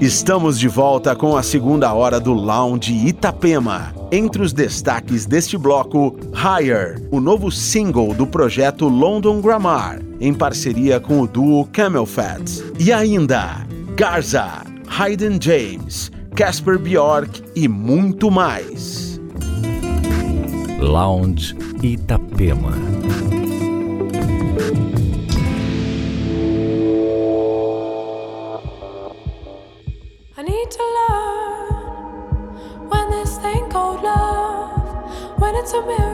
Estamos de volta com a segunda hora do Lounge Itapema. Entre os destaques deste bloco, Higher, o novo single do projeto London Grammar, em parceria com o duo Camel Fat. E ainda, Garza, Hayden James, Casper Bjork e muito mais. Lounge Itapema. It's a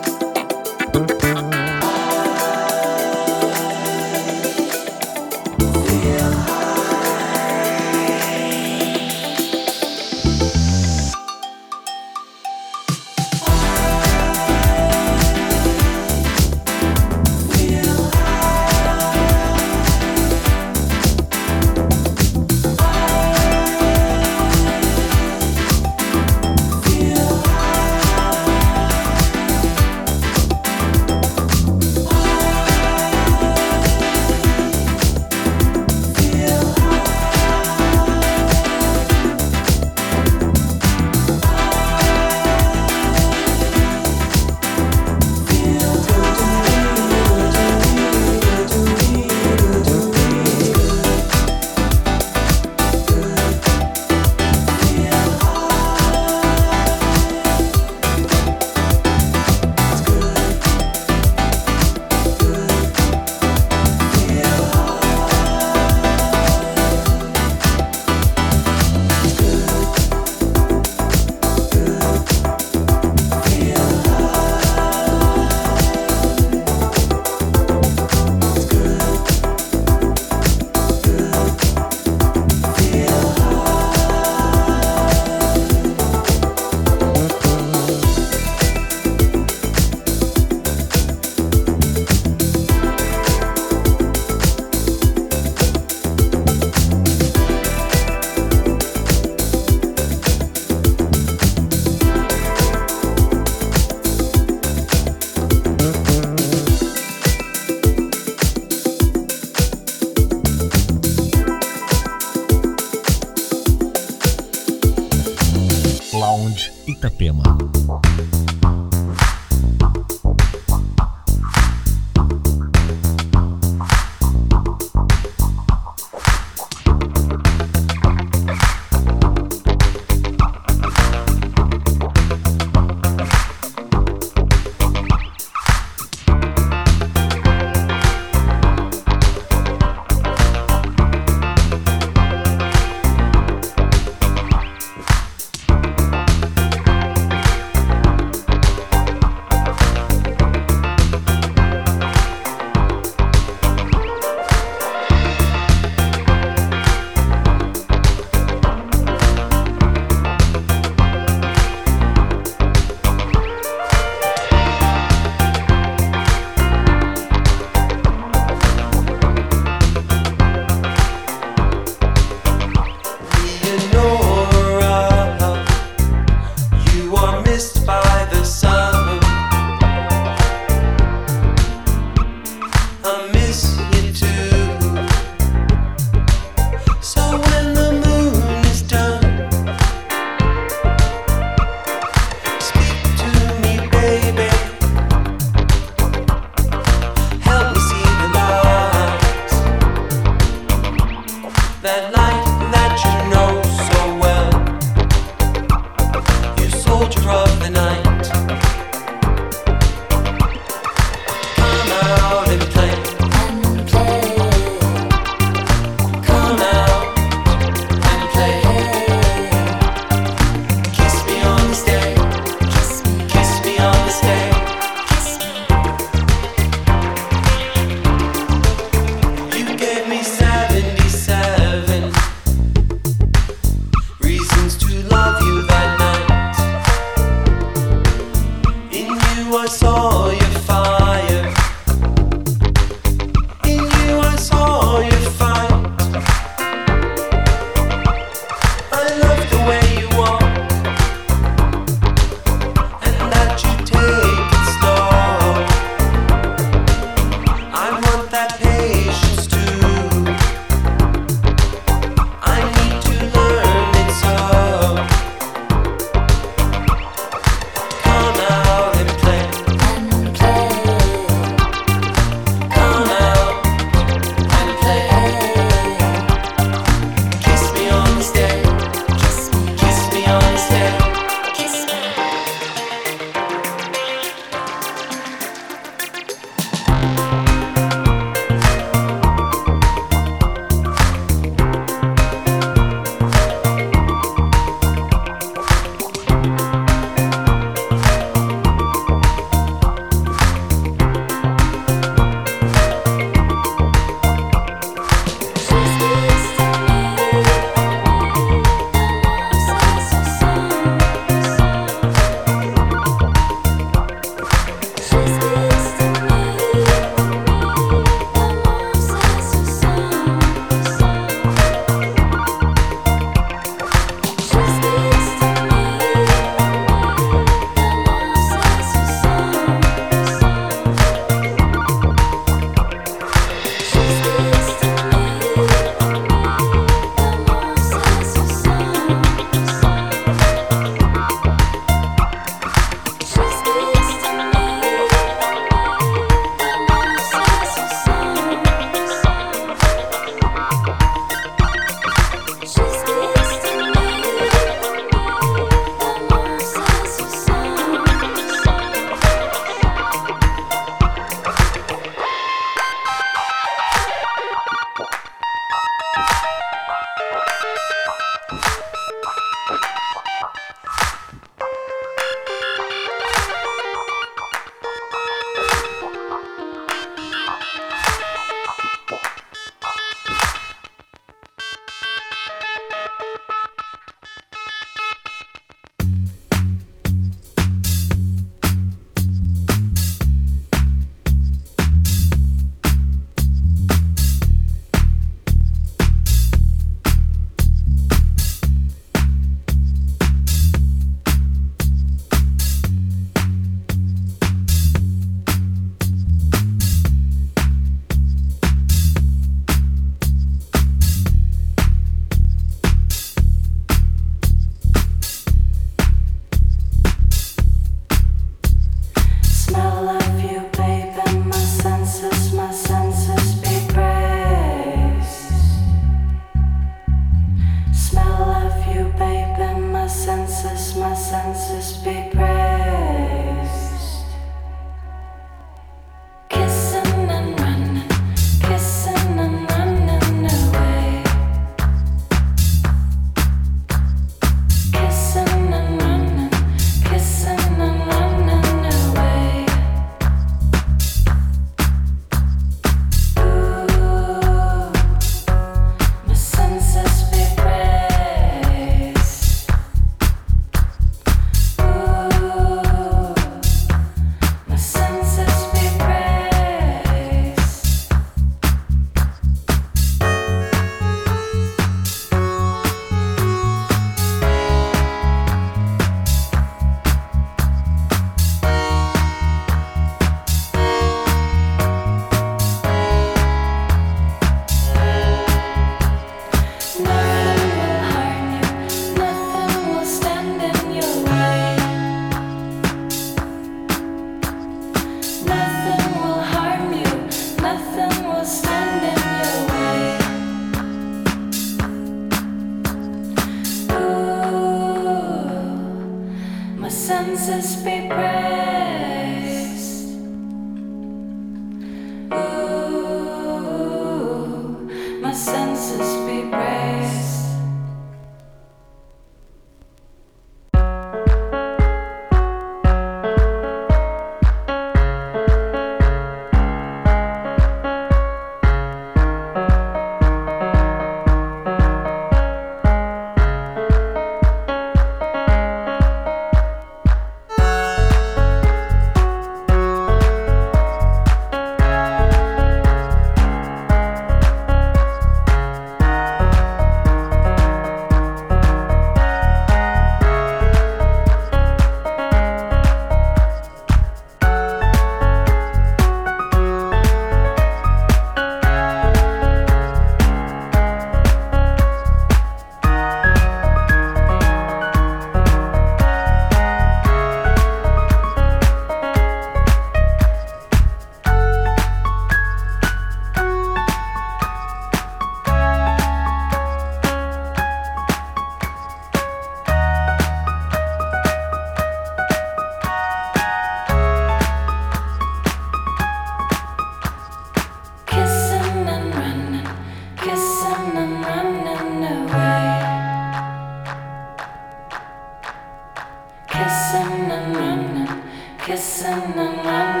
Lounge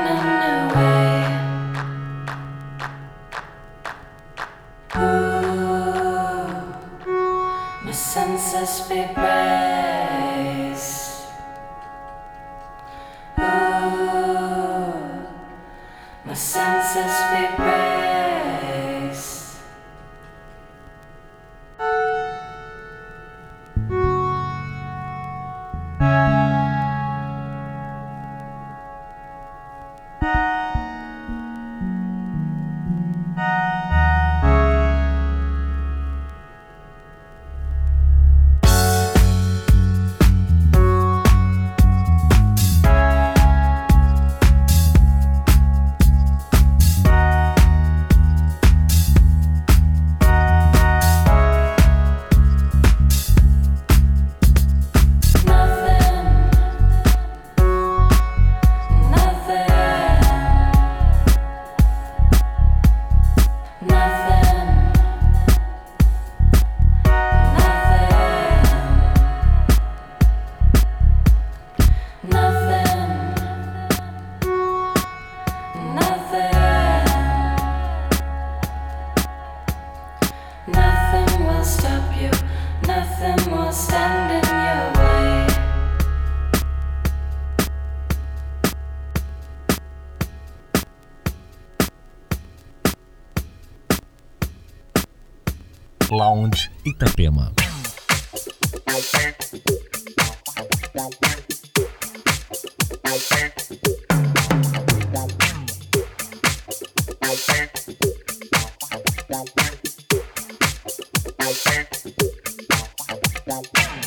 Thank you.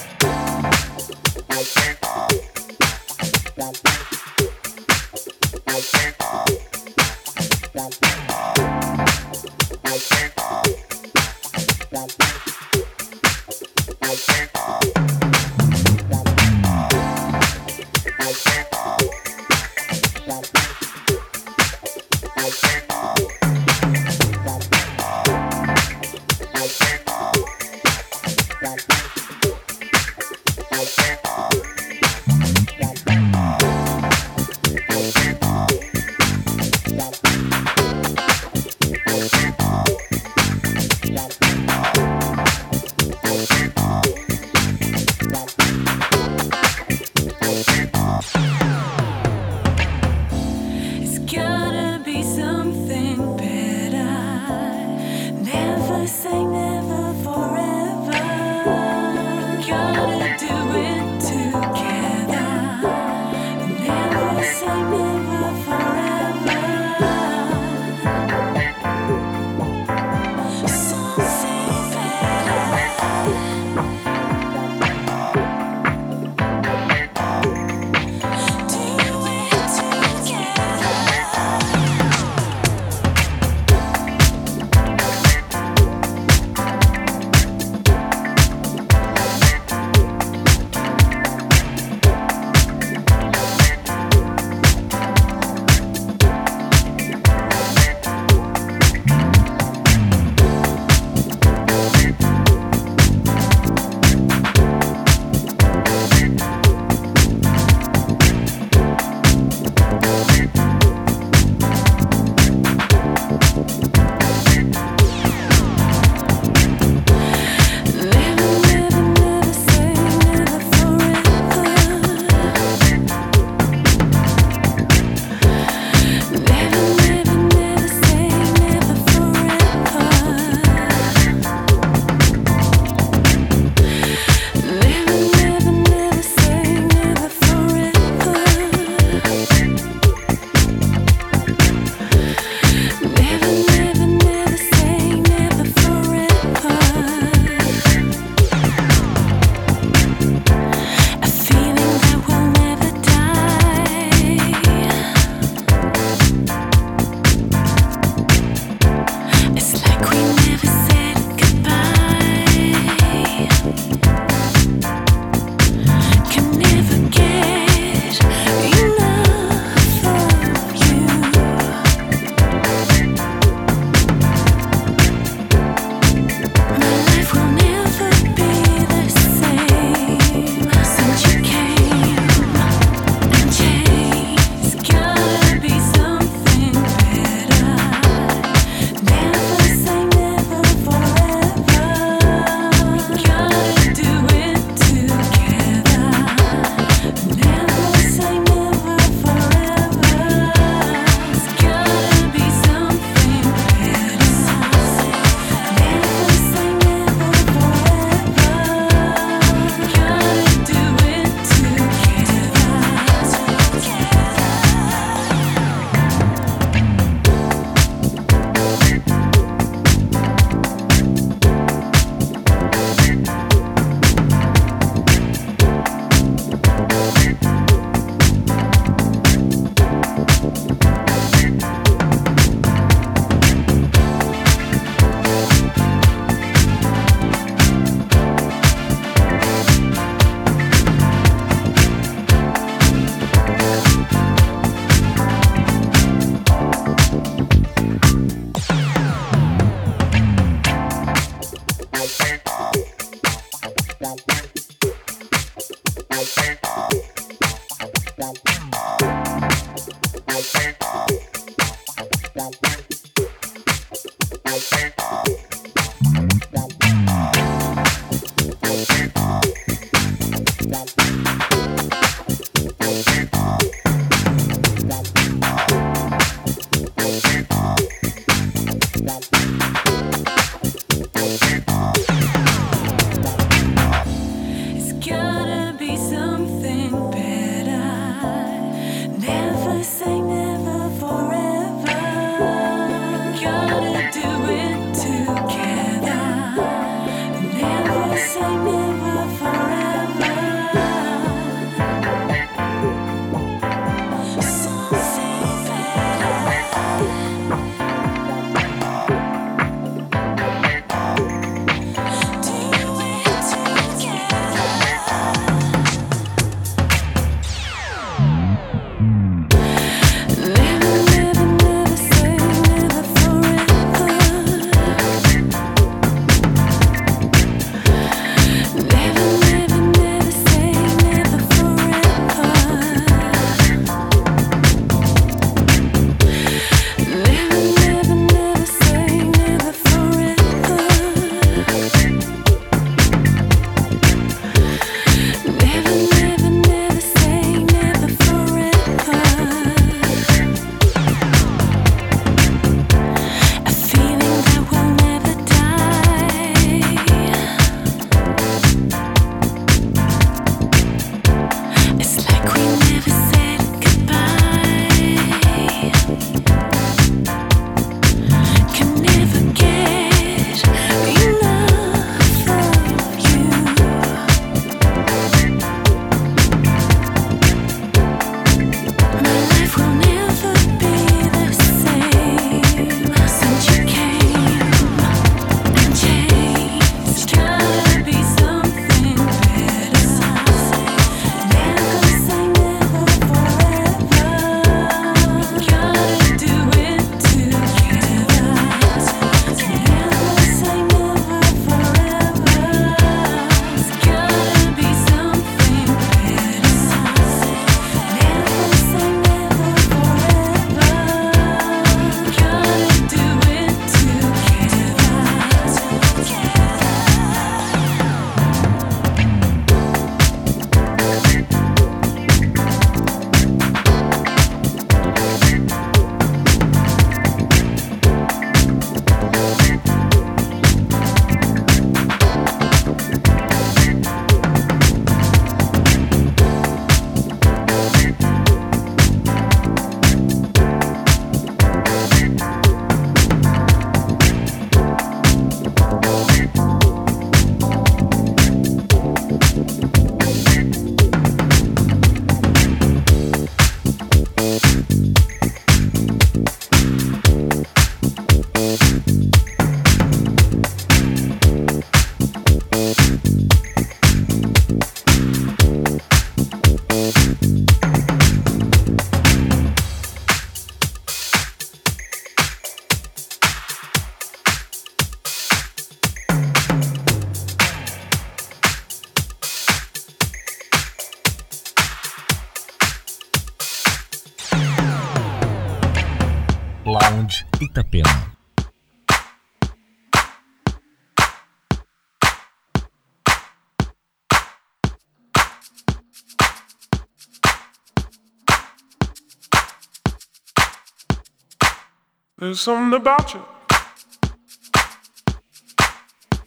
There's something about you.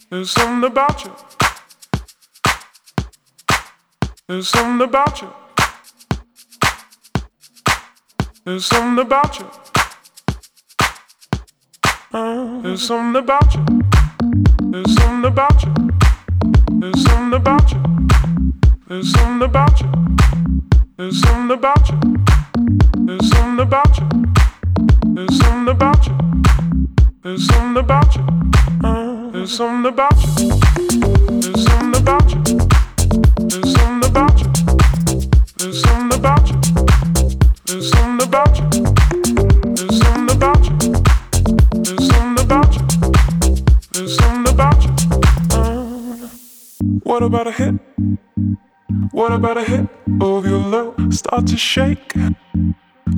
There's something about you. There's something about you. There's something about you. Uh, there's something about you. There's something about you. There's something about you. There's something about you. There's something about you. There's something about you. There's something about you. There's something about you. Uh, there's something about you. There's something about you. There's something about you. There's something about you. There's something about you. There's something about you. There's something about you. Uh, what about a hit? What about a hit of your love? Start to shake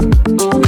Oh,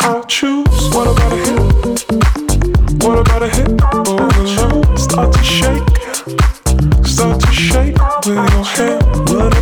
I choose. What about a hit? What about a hit? Or will you start to shake? Start to shake with your hand.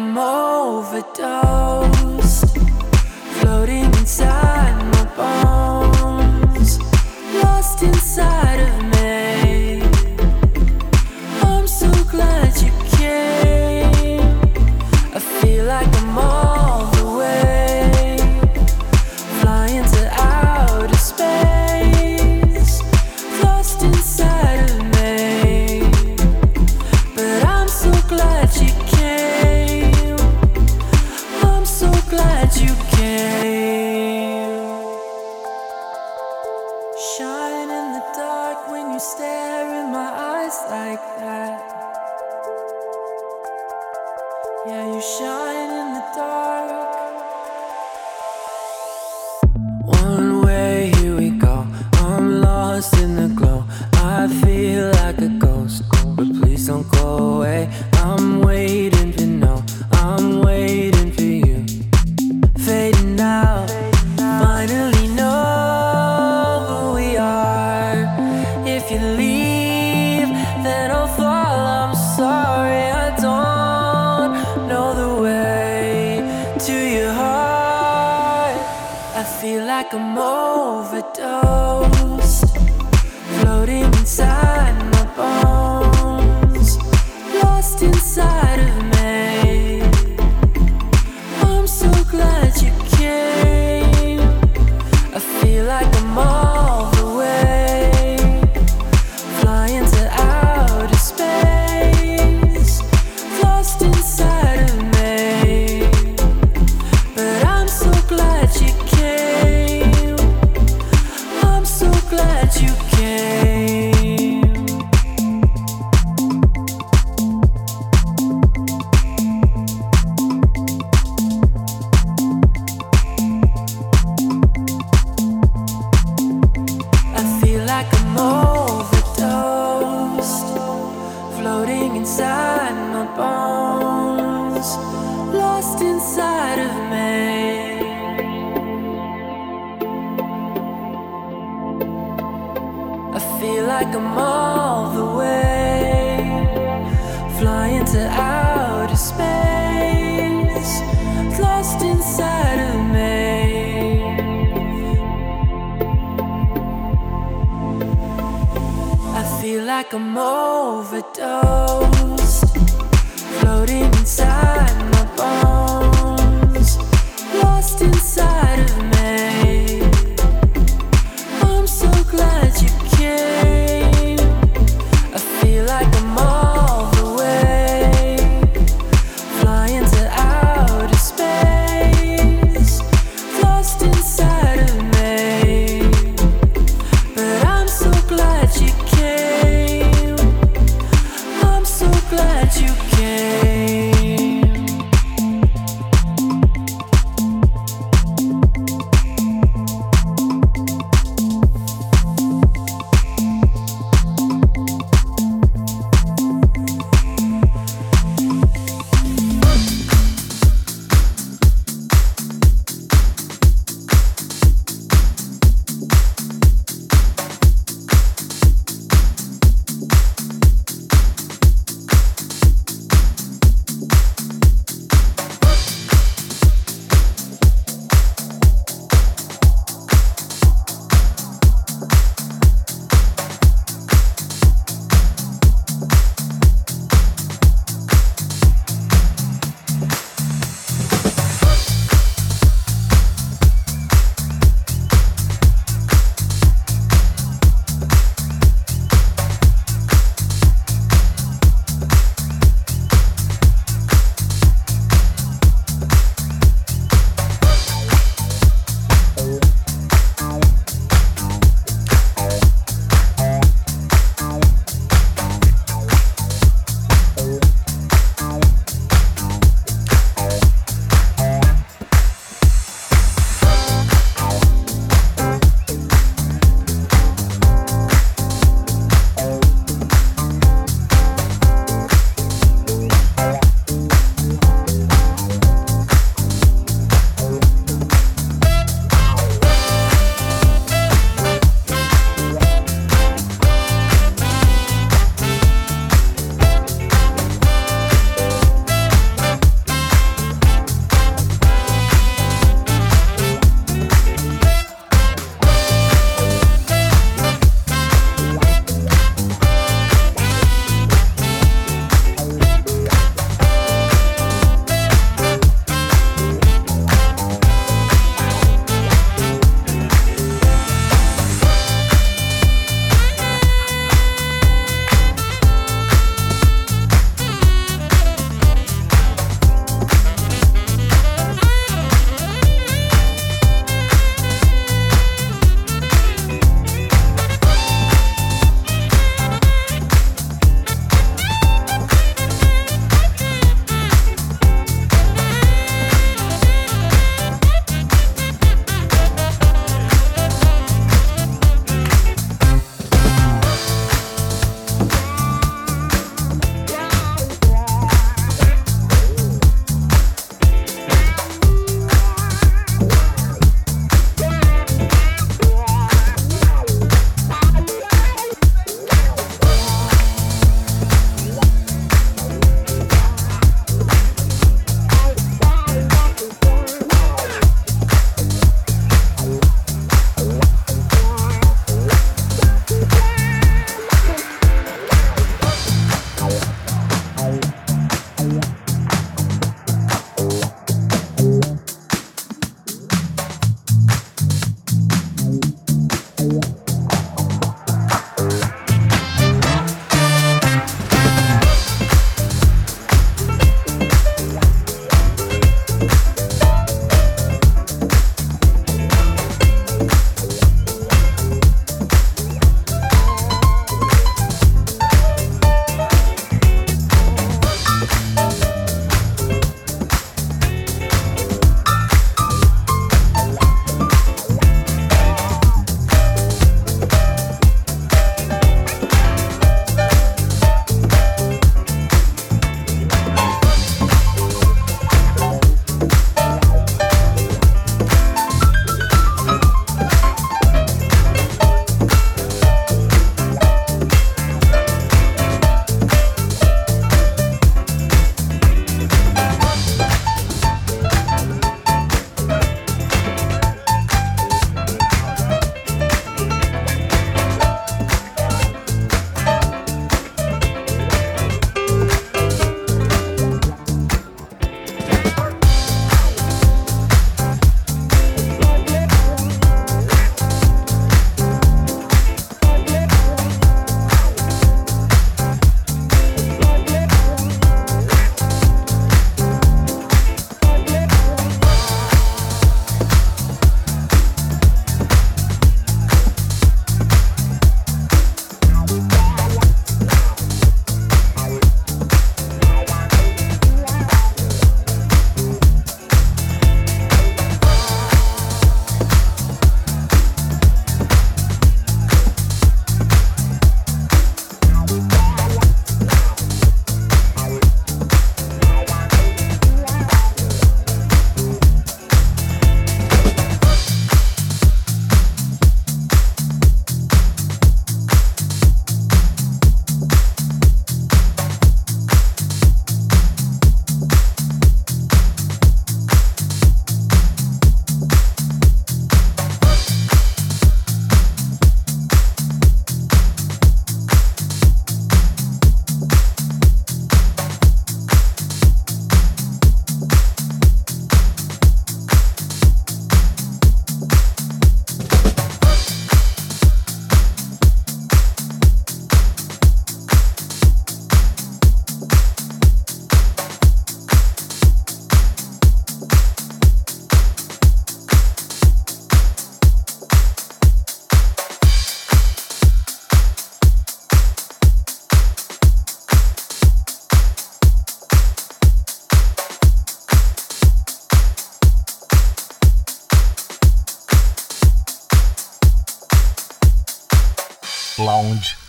I'm overdosed,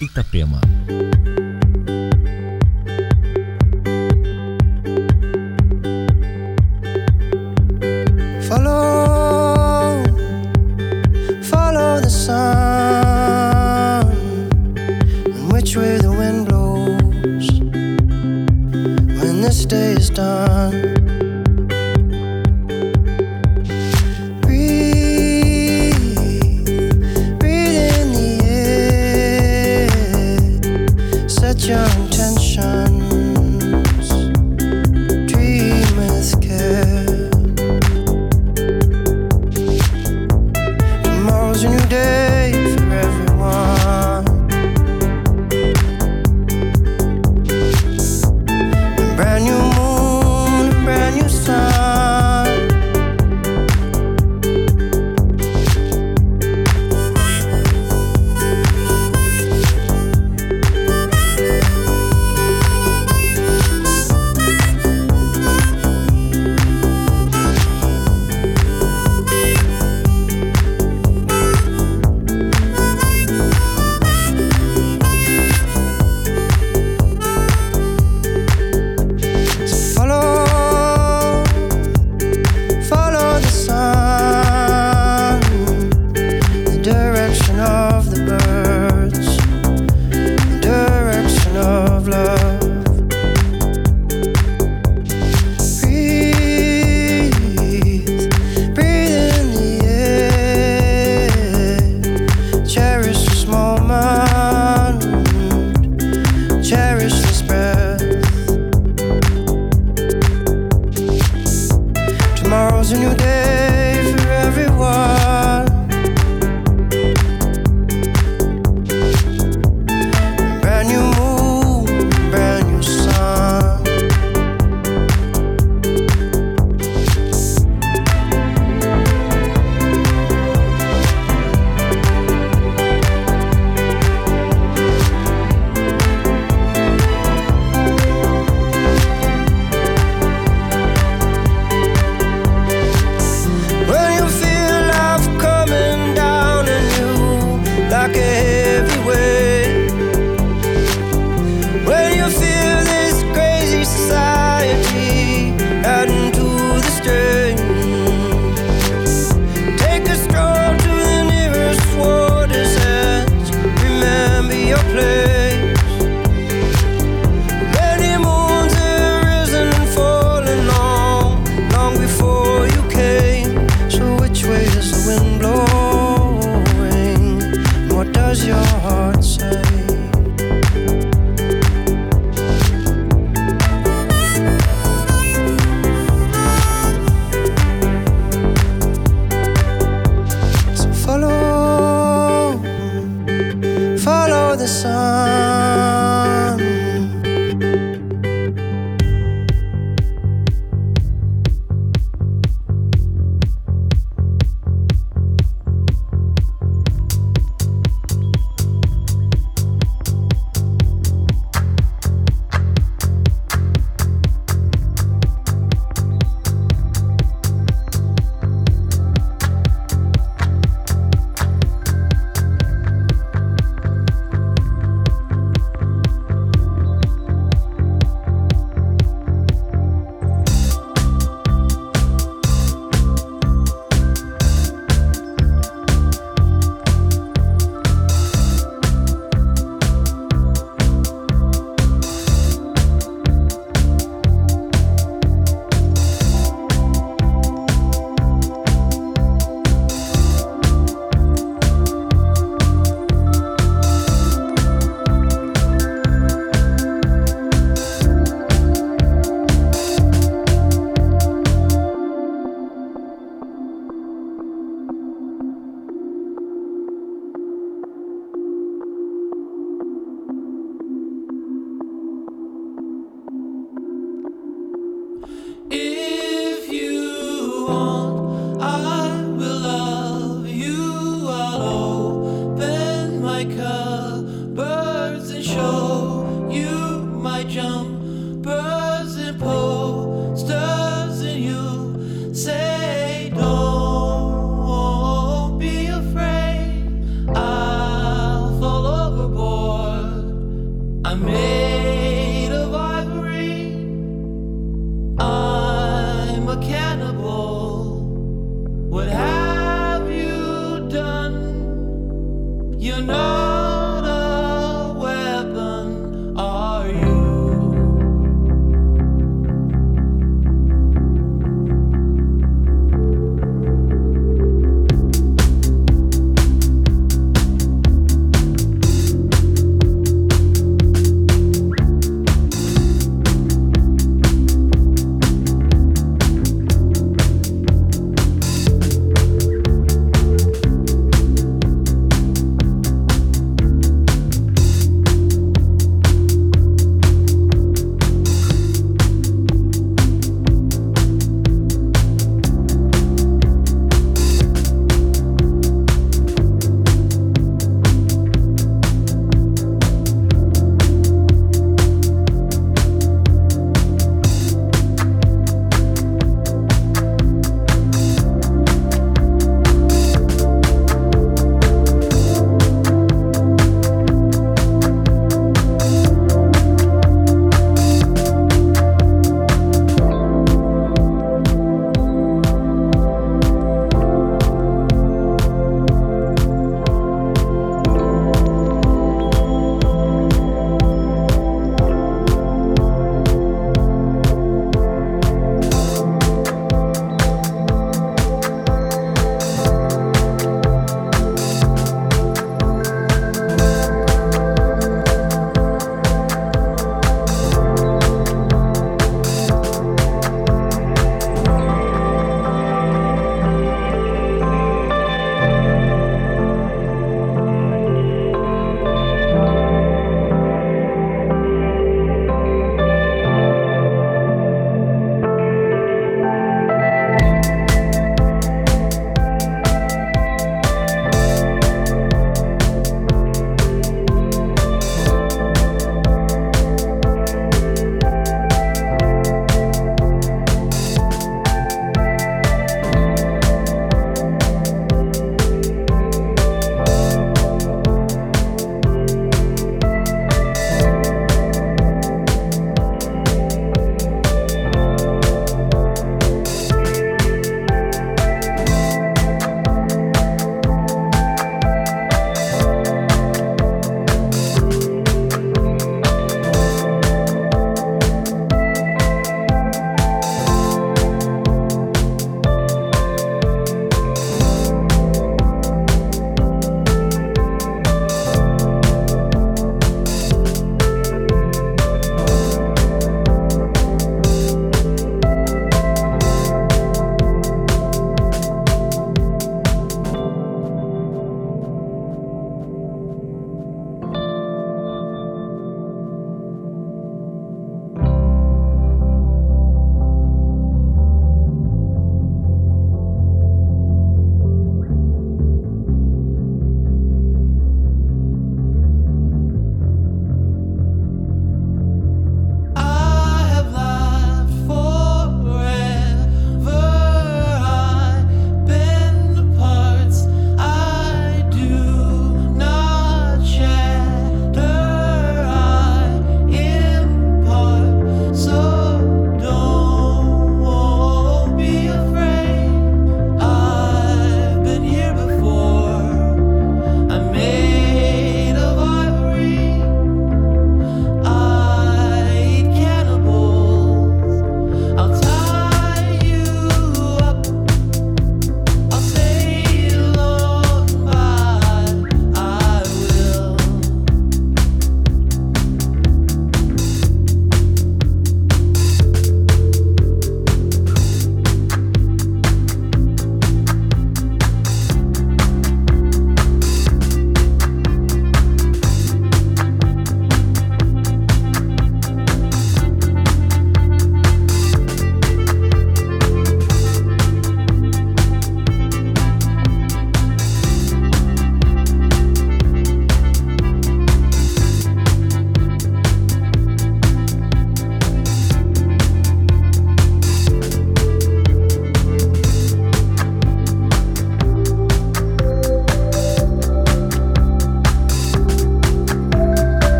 Itapema.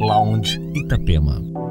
Lounge Itapema.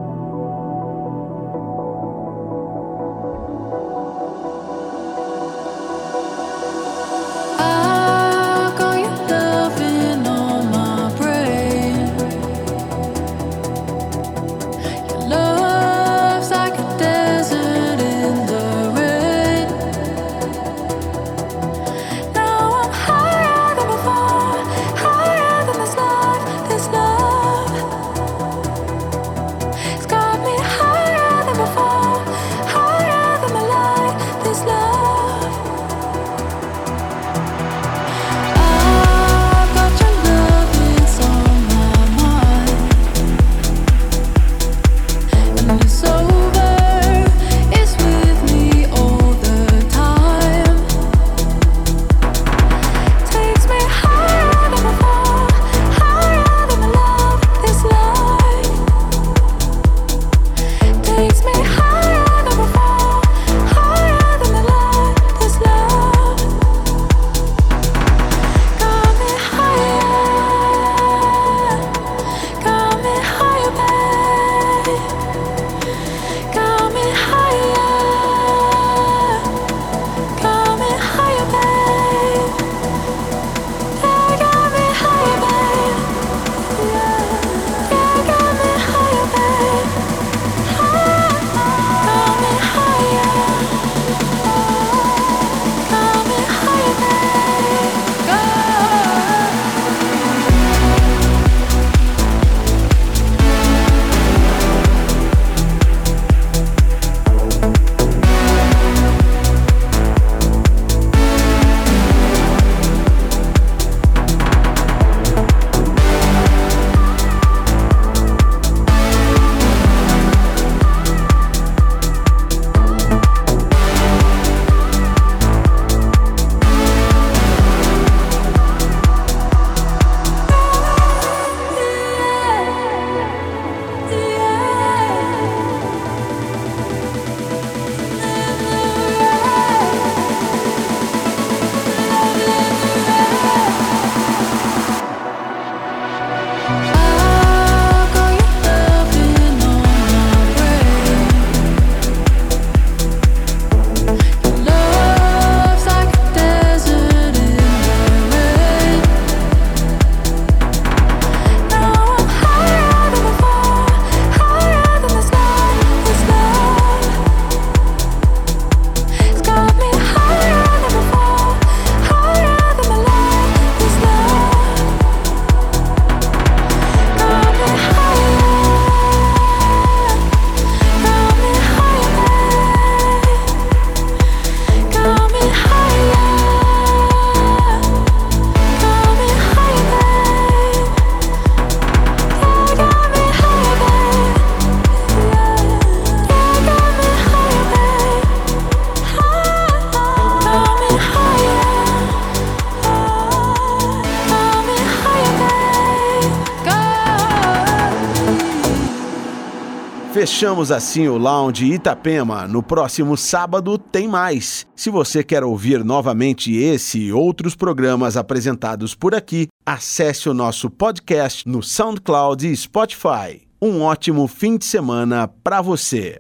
Fechamos assim o Lounge Itapema. No próximo sábado tem mais. Se você quer ouvir novamente esse e outros programas apresentados por aqui, acesse o nosso podcast no SoundCloud e Spotify. Um ótimo fim de semana para você.